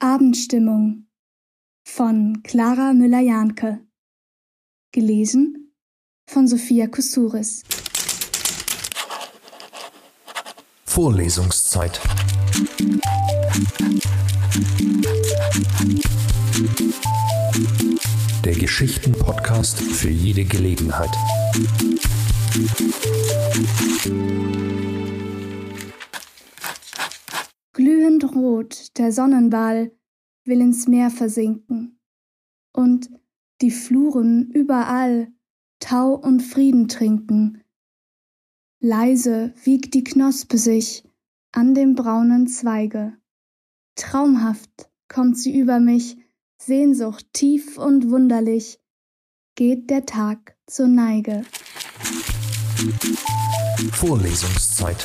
Abendstimmung von Clara Müller-Jahnke. Gelesen von Sophia Kusuris. Vorlesungszeit. Der Geschichten-Podcast für jede Gelegenheit. Rot der Sonnenball will ins Meer versinken und die Fluren überall Tau und Frieden trinken. Leise wiegt die Knospe sich an dem braunen Zweige. Traumhaft kommt sie über mich, Sehnsucht tief und wunderlich, geht der Tag zur Neige. Vorlesungszeit.